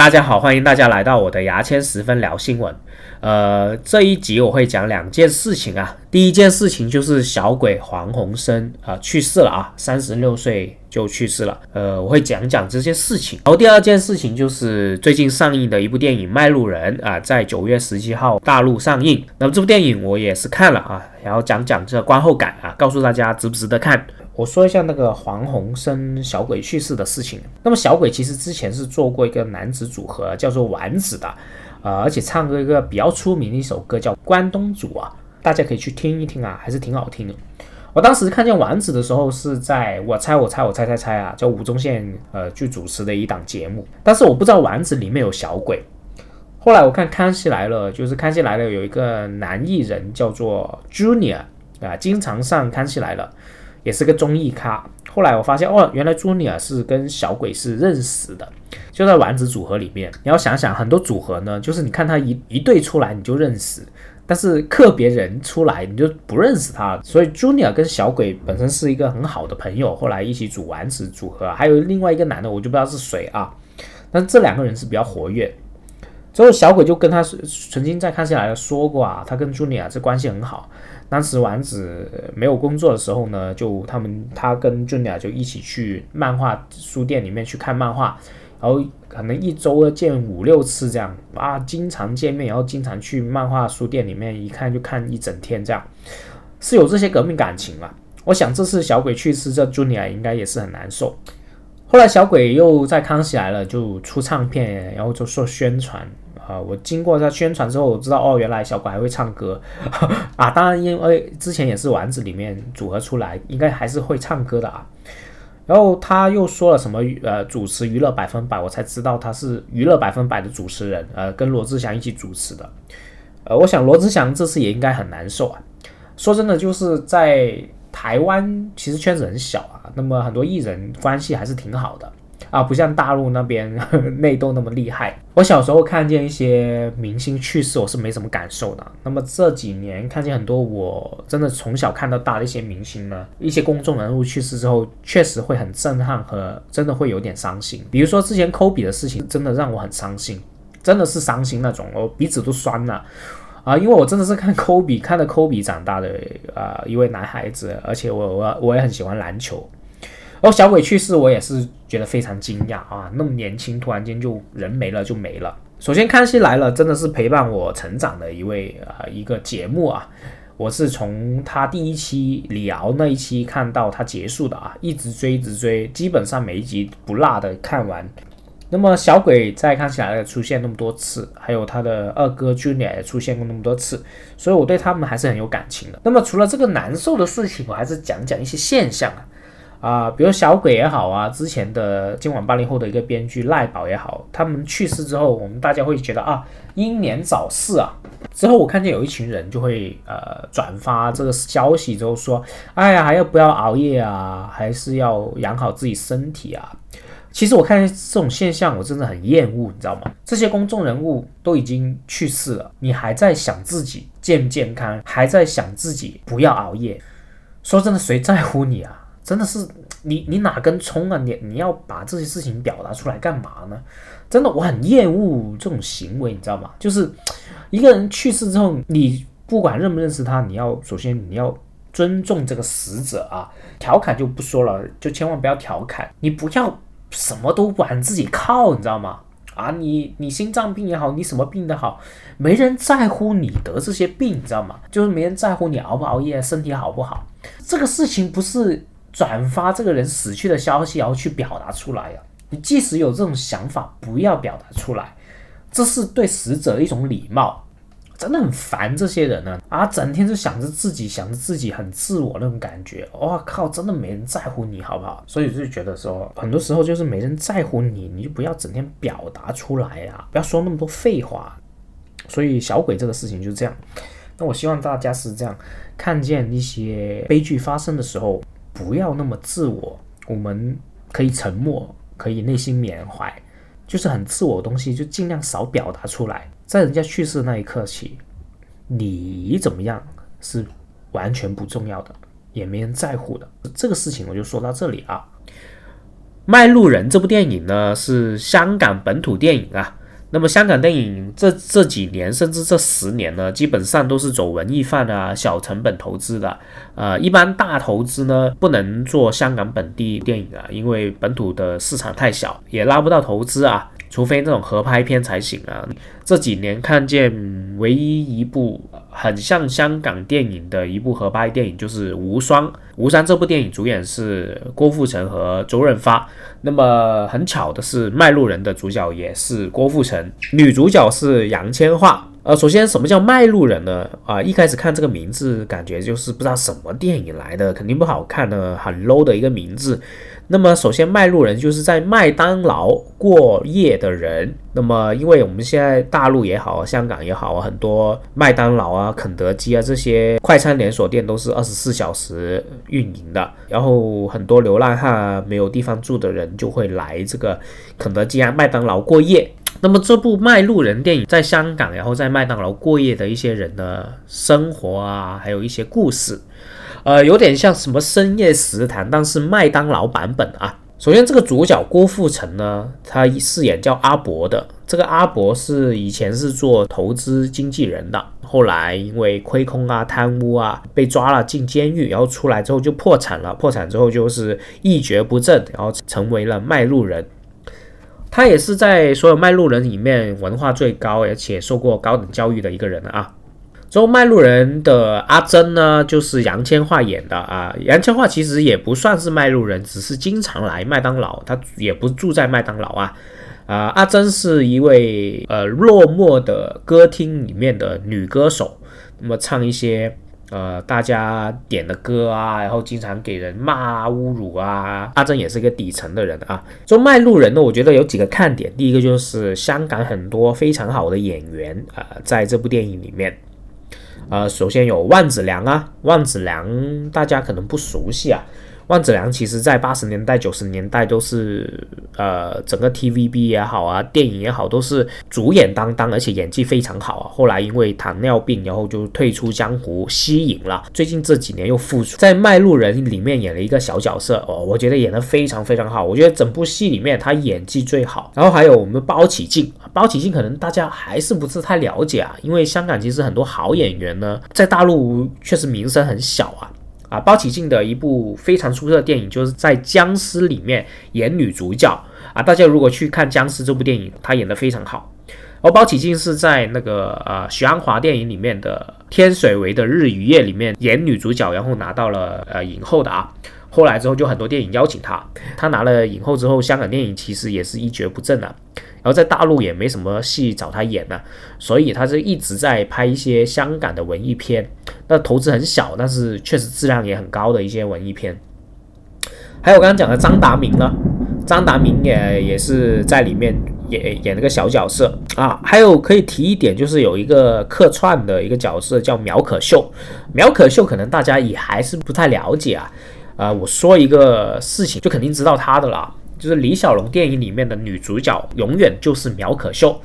大家好，欢迎大家来到我的牙签十分聊新闻。呃，这一集我会讲两件事情啊。第一件事情就是小鬼黄鸿升啊去世了啊，三十六岁就去世了。呃，我会讲讲这些事情。然后第二件事情就是最近上映的一部电影《卖路人》啊，在九月十七号大陆上映。那么这部电影我也是看了啊，然后讲讲这观后感啊，告诉大家值不值得看。我说一下那个黄宏生小鬼去世的事情。那么小鬼其实之前是做过一个男子组合，叫做丸子的，呃，而且唱过一个比较出名的一首歌叫《关东煮》啊，大家可以去听一听啊，还是挺好听的。我当时看见丸子的时候是在我猜我猜我猜猜猜啊，叫吴宗宪呃去主持的一档节目，但是我不知道丸子里面有小鬼。后来我看《康熙来了》，就是《康熙来了》有一个男艺人叫做 Junior 啊，经常上《康熙来了》。也是个综艺咖，后来我发现哦，原来朱尼尔是跟小鬼是认识的，就在丸子组合里面。你要想想，很多组合呢，就是你看他一一对出来你就认识，但是个别人出来你就不认识他。所以朱尼尔跟小鬼本身是一个很好的朋友，后来一起组丸子组合，还有另外一个男的，我就不知道是谁啊。但这两个人是比较活跃。之后小鬼就跟他曾经在看下来了说过啊，他跟朱尼亚这关系很好。当时丸子没有工作的时候呢，就他们他跟 Junior 就一起去漫画书店里面去看漫画，然后可能一周见五六次这样啊，经常见面，然后经常去漫画书店里面一看就看一整天这样，是有这些革命感情了。我想这次小鬼去世，这 Junior 应该也是很难受。后来小鬼又在康熙来了就出唱片，然后就做宣传。啊，我经过他宣传之后，我知道哦，原来小鬼还会唱歌 啊！当然，因为之前也是丸子里面组合出来，应该还是会唱歌的啊。然后他又说了什么呃，主持娱乐百分百，我才知道他是娱乐百分百的主持人，呃，跟罗志祥一起主持的。呃，我想罗志祥这次也应该很难受啊。说真的，就是在台湾，其实圈子很小啊，那么很多艺人关系还是挺好的。啊，不像大陆那边内斗那么厉害。我小时候看见一些明星去世，我是没什么感受的。那么这几年看见很多我真的从小看到大的一些明星呢，一些公众人物去世之后，确实会很震撼和真的会有点伤心。比如说之前科比的事情，真的让我很伤心，真的是伤心那种，我鼻子都酸了啊！因为我真的是看科比，看着科比长大的啊一位男孩子，而且我我我也很喜欢篮球。然后小鬼去世，我也是觉得非常惊讶啊！那么年轻，突然间就人没了就没了。首先，《康熙来了》真的是陪伴我成长的一位啊一个节目啊，我是从他第一期李敖那一期看到他结束的啊，一直追一直追，基本上每一集不落的看完。那么小鬼在《康熙来了》出现那么多次，还有他的二哥 Junior 也出现过那么多次，所以我对他们还是很有感情的。那么除了这个难受的事情，我还是讲讲一些现象啊。啊，比如小鬼也好啊，之前的今晚八零后的一个编剧赖宝也好，他们去世之后，我们大家会觉得啊，英年早逝啊。之后我看见有一群人就会呃转发这个消息之后说，哎呀，还要不要熬夜啊？还是要养好自己身体啊？其实我看见这种现象，我真的很厌恶，你知道吗？这些公众人物都已经去世了，你还在想自己健不健康，还在想自己不要熬夜，说真的，谁在乎你啊？真的是你你哪根葱啊？你你要把这些事情表达出来干嘛呢？真的我很厌恶这种行为，你知道吗？就是一个人去世之后，你不管认不认识他，你要首先你要尊重这个死者啊。调侃就不说了，就千万不要调侃，你不要什么都往自己靠，你知道吗？啊，你你心脏病也好，你什么病都好，没人在乎你得这些病，你知道吗？就是没人在乎你熬不熬夜，身体好不好。这个事情不是。转发这个人死去的消息，然后去表达出来呀！你即使有这种想法，不要表达出来，这是对死者一种礼貌。真的很烦这些人呢啊，整天就想着自己，想着自己很自我那种感觉。哇靠，真的没人在乎你，好不好？所以就觉得说，很多时候就是没人在乎你，你就不要整天表达出来呀，不要说那么多废话。所以小鬼这个事情就这样。那我希望大家是这样，看见一些悲剧发生的时候。不要那么自我，我们可以沉默，可以内心缅怀，就是很自我的东西，就尽量少表达出来。在人家去世那一刻起，你怎么样是完全不重要的，也没人在乎的。这个事情我就说到这里啊。卖路人》这部电影呢是香港本土电影啊。那么香港电影这这几年甚至这十年呢，基本上都是走文艺范啊，小成本投资的。呃，一般大投资呢不能做香港本地电影啊，因为本土的市场太小，也拉不到投资啊。除非那种合拍片才行啊！这几年看见唯一一部很像香港电影的一部合拍电影就是《无双》。《无双》这部电影主演是郭富城和周润发。那么很巧的是，《卖路人》的主角也是郭富城，女主角是杨千嬅。呃，首先什么叫卖路人呢？啊，一开始看这个名字，感觉就是不知道什么电影来的，肯定不好看的，很 low 的一个名字。那么首先，卖路人就是在麦当劳过夜的人。那么，因为我们现在大陆也好，香港也好，很多麦当劳啊、肯德基啊这些快餐连锁店都是二十四小时运营的。然后很多流浪汉啊、没有地方住的人就会来这个肯德基啊、麦当劳过夜。那么这部《卖路人》电影在香港，然后在麦当劳过夜的一些人的生活啊，还有一些故事，呃，有点像什么深夜食堂，但是麦当劳版本啊。首先，这个主角郭富城呢，他饰演叫阿伯的。这个阿伯是以前是做投资经纪人的，后来因为亏空啊、贪污啊，被抓了进监狱，然后出来之后就破产了。破产之后就是一蹶不振，然后成为了卖路人。他也是在所有卖路人里面文化最高，而且受过高等教育的一个人啊。之后卖路人的阿珍呢，就是杨千嬅演的啊。杨千嬅其实也不算是卖路人，只是经常来麦当劳，她也不住在麦当劳啊。啊，阿珍是一位呃落寞的歌厅里面的女歌手，那么唱一些。呃，大家点的歌啊，然后经常给人骂啊侮辱啊。阿珍也是一个底层的人啊。做卖路人呢，我觉得有几个看点。第一个就是香港很多非常好的演员啊，在这部电影里面。呃，首先有万梓良啊，万梓良大家可能不熟悉啊。万梓良其实在八十年代、九十年代都是呃整个 TVB 也好啊，电影也好，都是主演担当，而且演技非常好啊。后来因为糖尿病，然后就退出江湖，息影了。最近这几年又复出，在《卖路人》里面演了一个小角色哦，我觉得演得非常非常好。我觉得整部戏里面他演技最好。然后还有我们包起静，包起静可能大家还是不是太了解啊，因为香港其实很多好演员呢，在大陆确实名声很小啊。啊，包起静的一部非常出色的电影，就是在《僵尸》里面演女主角啊。大家如果去看《僵尸》这部电影，她演得非常好。而包起静是在那个呃许鞍华电影里面的《天水围的日与夜》里面演女主角，然后拿到了呃影后的啊。后来之后就很多电影邀请她，她拿了影后之后，香港电影其实也是一蹶不振了。然后在大陆也没什么戏找他演呢，所以他是一直在拍一些香港的文艺片，那投资很小，但是确实质量也很高的一些文艺片。还有我刚刚讲的张达明呢，张达明也也是在里面演演了个小角色啊。还有可以提一点，就是有一个客串的一个角色叫苗可秀，苗可秀可能大家也还是不太了解啊。啊，我说一个事情就肯定知道他的了。就是李小龙电影里面的女主角永远就是苗可秀，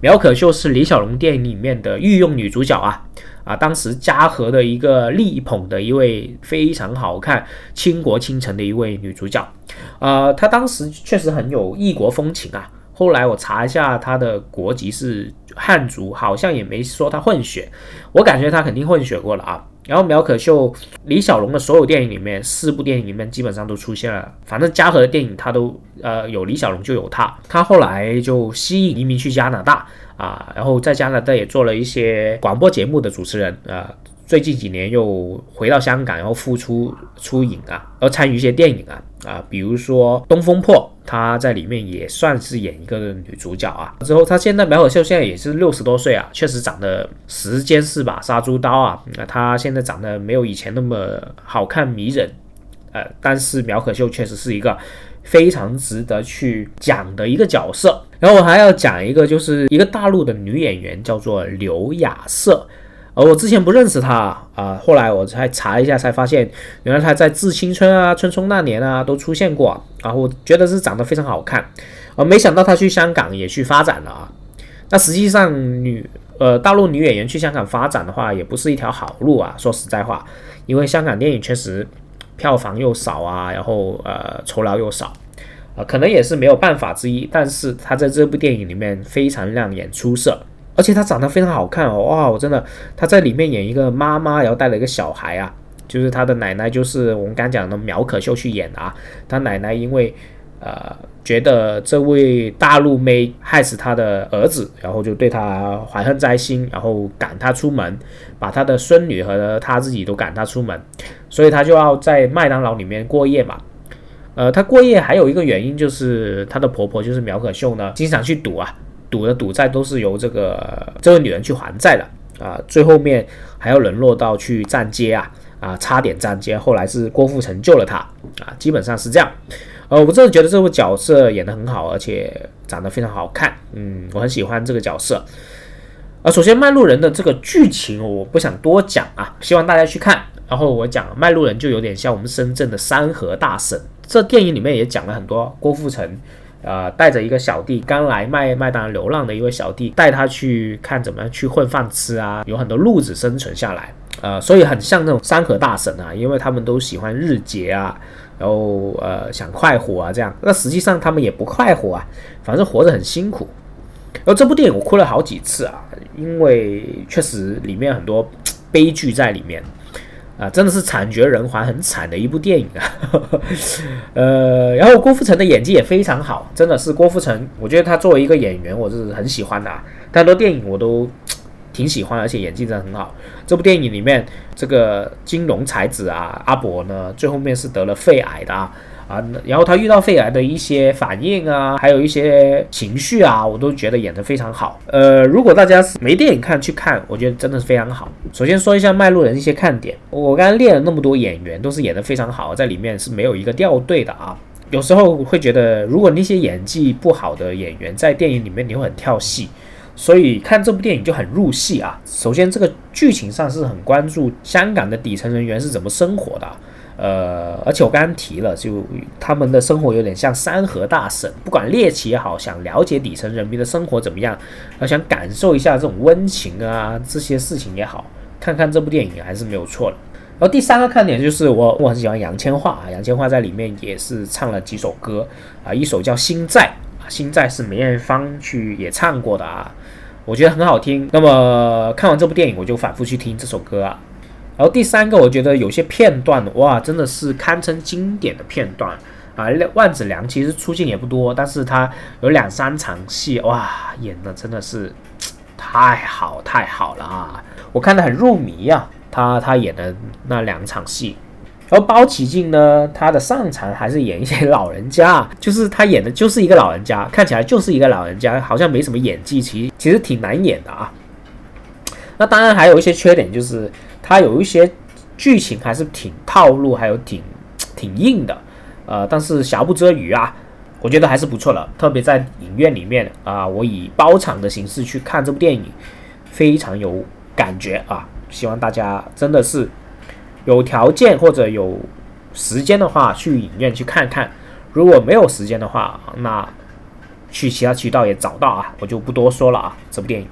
苗可秀是李小龙电影里面的御用女主角啊啊！当时嘉禾的一个力捧的一位非常好看、倾国倾城的一位女主角，呃，她当时确实很有异国风情啊。后来我查一下她的国籍是汉族，好像也没说她混血，我感觉她肯定混血过了啊。然后苗可秀，李小龙的所有电影里面，四部电影里面基本上都出现了。反正嘉禾的电影他都呃有李小龙就有他。他后来就吸引移民去加拿大啊，然后在加拿大也做了一些广播节目的主持人啊。最近几年又回到香港，然后复出出影啊，然后参与一些电影啊啊，比如说《东风破》，她在里面也算是演一个女主角啊。之后她现在苗可秀现在也是六十多岁啊，确实长得时间是把杀猪刀啊。那她现在长得没有以前那么好看迷人，呃，但是苗可秀确实是一个非常值得去讲的一个角色。然后我还要讲一个，就是一个大陆的女演员叫做刘雅瑟。而我之前不认识他啊，后来我才查一下，才发现原来他在《致青春》啊、《春风那年》啊都出现过啊。我觉得是长得非常好看，啊，没想到他去香港也去发展了啊。那实际上女呃大陆女演员去香港发展的话，也不是一条好路啊。说实在话，因为香港电影确实票房又少啊，然后呃酬劳又少。啊，可能也是没有办法之一。但是他在这部电影里面非常亮眼出色，而且他长得非常好看哦，哇，我真的他在里面演一个妈妈，然后带了一个小孩啊，就是他的奶奶，就是我们刚讲的苗可秀去演的啊，他奶奶因为。呃，觉得这位大陆妹害死他的儿子，然后就对他怀恨在心，然后赶他出门，把他的孙女和他自己都赶他出门，所以他就要在麦当劳里面过夜嘛。呃，他过夜还有一个原因就是他的婆婆就是苗可秀呢，经常去赌啊，赌的赌债都是由这个这位女人去还债的啊，最后面还要沦落到去站街啊啊，差点站街，后来是郭富城救了他啊，基本上是这样。呃，我真的觉得这部角色演得很好，而且长得非常好看。嗯，我很喜欢这个角色。呃，首先《卖路人》的这个剧情我不想多讲啊，希望大家去看。然后我讲《卖路人》就有点像我们深圳的三河大神。这电影里面也讲了很多郭富城，呃，带着一个小弟刚来麦麦当劳流浪的一位小弟，带他去看怎么样去混饭吃啊，有很多路子生存下来。呃，所以很像那种山河大神啊，因为他们都喜欢日结啊。然后呃想快活啊这样，那实际上他们也不快活啊，反正活着很辛苦。然后这部电影我哭了好几次啊，因为确实里面很多悲剧在里面啊，真的是惨绝人寰，很惨的一部电影啊。呃，然后郭富城的演技也非常好，真的是郭富城，我觉得他作为一个演员，我是很喜欢的，很多电影我都。挺喜欢，而且演技真的很好。这部电影里面，这个金融才子啊，阿伯呢，最后面是得了肺癌的啊啊，然后他遇到肺癌的一些反应啊，还有一些情绪啊，我都觉得演得非常好。呃，如果大家没电影看去看，我觉得真的是非常好。首先说一下《卖路人》一些看点，我刚刚列了那么多演员，都是演得非常好，在里面是没有一个掉队的啊。有时候会觉得，如果那些演技不好的演员在电影里面，你会很跳戏。所以看这部电影就很入戏啊。首先，这个剧情上是很关注香港的底层人员是怎么生活的，呃，而且我刚刚提了，就他们的生活有点像山河大省，不管猎奇也好，想了解底层人民的生活怎么样，要想感受一下这种温情啊，这些事情也好，看看这部电影还是没有错的。然后第三个看点就是我我很喜欢杨千嬅啊，杨千嬅在里面也是唱了几首歌啊，一首叫《心在》。心在是梅艳芳去也唱过的啊，我觉得很好听。那么看完这部电影，我就反复去听这首歌啊。然后第三个，我觉得有些片段哇，真的是堪称经典的片段啊。万梓良其实出镜也不多，但是他有两三场戏哇，演的真的是太好太好了啊，我看得很入迷呀。他他演的那两场戏。然后包起静呢，他的上场还是演一些老人家，就是他演的就是一个老人家，看起来就是一个老人家，好像没什么演技，其实其实挺难演的啊。那当然还有一些缺点，就是它有一些剧情还是挺套路，还有挺 挺硬的，呃，但是瑕不遮瑜啊，我觉得还是不错的。特别在影院里面啊，我以包场的形式去看这部电影，非常有感觉啊。希望大家真的是。有条件或者有时间的话，去影院去看看；如果没有时间的话，那去其他渠道也找到啊，我就不多说了啊。这部电影。